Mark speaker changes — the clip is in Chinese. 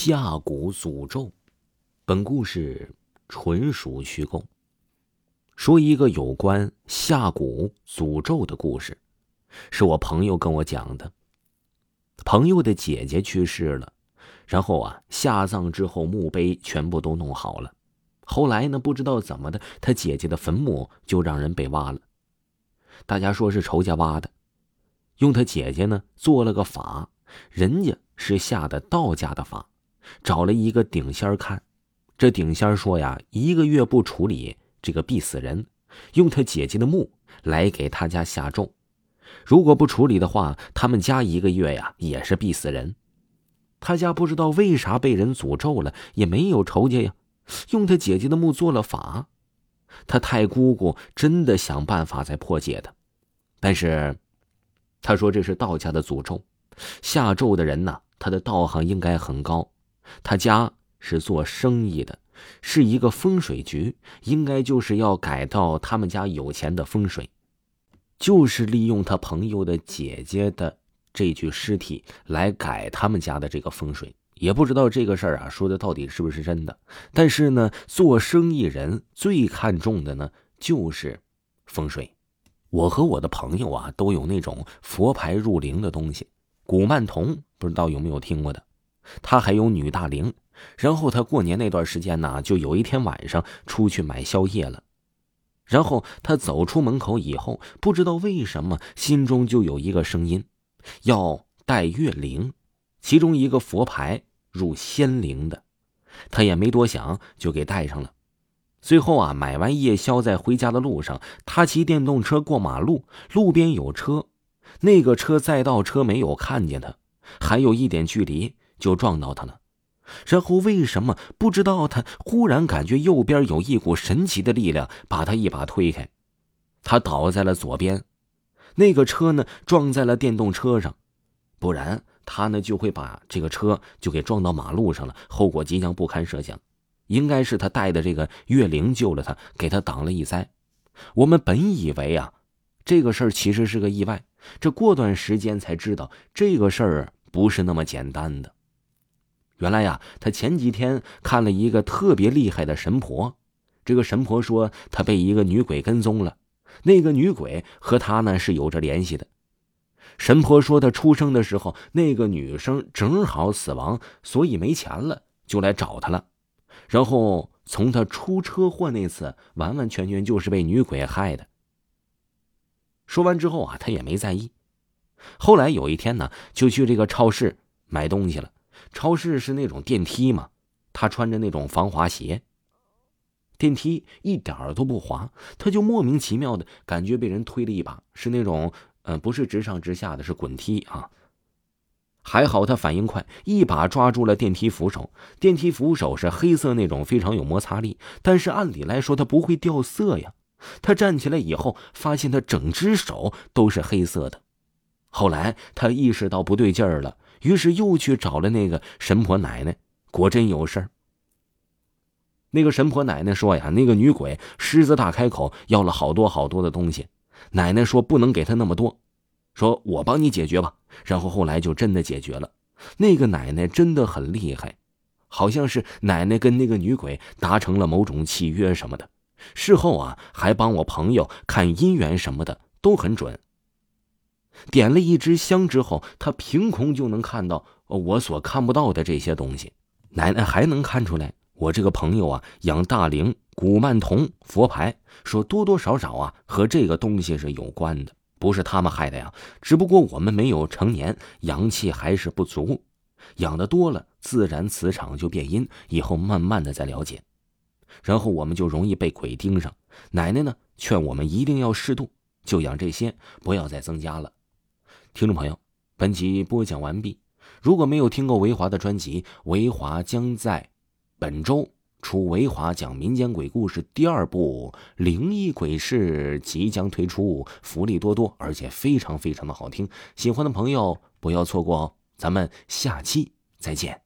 Speaker 1: 下蛊诅咒，本故事纯属虚构。说一个有关下蛊诅咒的故事，是我朋友跟我讲的。朋友的姐姐去世了，然后啊下葬之后墓碑全部都弄好了，后来呢不知道怎么的，他姐姐的坟墓就让人被挖了。大家说是仇家挖的，用他姐姐呢做了个法，人家是下的道家的法。找了一个顶仙儿看，这顶仙儿说呀，一个月不处理这个必死人，用他姐姐的墓来给他家下咒，如果不处理的话，他们家一个月呀也是必死人。他家不知道为啥被人诅咒了，也没有仇家呀，用他姐姐的墓做了法，他太姑姑真的想办法在破解的，但是他说这是道家的诅咒，下咒的人呢，他的道行应该很高。他家是做生意的，是一个风水局，应该就是要改到他们家有钱的风水，就是利用他朋友的姐姐的这具尸体来改他们家的这个风水。也不知道这个事儿啊，说的到底是不是真的？但是呢，做生意人最看重的呢，就是风水。我和我的朋友啊，都有那种佛牌入灵的东西，古曼童，不知道有没有听过的。他还有女大龄，然后他过年那段时间呢，就有一天晚上出去买宵夜了，然后他走出门口以后，不知道为什么心中就有一个声音，要带月灵，其中一个佛牌入仙灵的，他也没多想就给带上了。最后啊，买完夜宵在回家的路上，他骑电动车过马路，路边有车，那个车载道车没有看见他，还有一点距离。就撞到他了，然后为什么不知道？他忽然感觉右边有一股神奇的力量，把他一把推开，他倒在了左边，那个车呢撞在了电动车上，不然他呢就会把这个车就给撞到马路上了，后果即将不堪设想。应该是他带的这个月灵救了他，给他挡了一灾。我们本以为啊，这个事儿其实是个意外，这过段时间才知道这个事儿不是那么简单的。原来呀，他前几天看了一个特别厉害的神婆，这个神婆说他被一个女鬼跟踪了，那个女鬼和他呢是有着联系的。神婆说他出生的时候那个女生正好死亡，所以没钱了就来找他了，然后从他出车祸那次完完全全就是被女鬼害的。说完之后啊，他也没在意。后来有一天呢，就去这个超市买东西了。超市是那种电梯嘛，他穿着那种防滑鞋。电梯一点儿都不滑，他就莫名其妙的感觉被人推了一把，是那种，嗯，不是直上直下的，是滚梯啊。还好他反应快，一把抓住了电梯扶手。电梯扶手是黑色那种，非常有摩擦力，但是按理来说它不会掉色呀。他站起来以后，发现他整只手都是黑色的。后来他意识到不对劲儿了。于是又去找了那个神婆奶奶，果真有事儿。那个神婆奶奶说呀，那个女鬼狮子大开口，要了好多好多的东西。奶奶说不能给她那么多，说我帮你解决吧。然后后来就真的解决了。那个奶奶真的很厉害，好像是奶奶跟那个女鬼达成了某种契约什么的。事后啊，还帮我朋友看姻缘什么的，都很准。点了一支香之后，他凭空就能看到我所看不到的这些东西。奶奶还能看出来，我这个朋友啊，养大灵、古曼童佛牌，说多多少少啊和这个东西是有关的，不是他们害的呀。只不过我们没有成年，阳气还是不足，养的多了，自然磁场就变阴。以后慢慢的再了解，然后我们就容易被鬼盯上。奶奶呢，劝我们一定要适度，就养这些，不要再增加了。听众朋友，本集播讲完毕。如果没有听过维华的专辑，维华将在本周出维华讲民间鬼故事第二部《灵异鬼事》即将推出，福利多多，而且非常非常的好听。喜欢的朋友不要错过哦！咱们下期再见。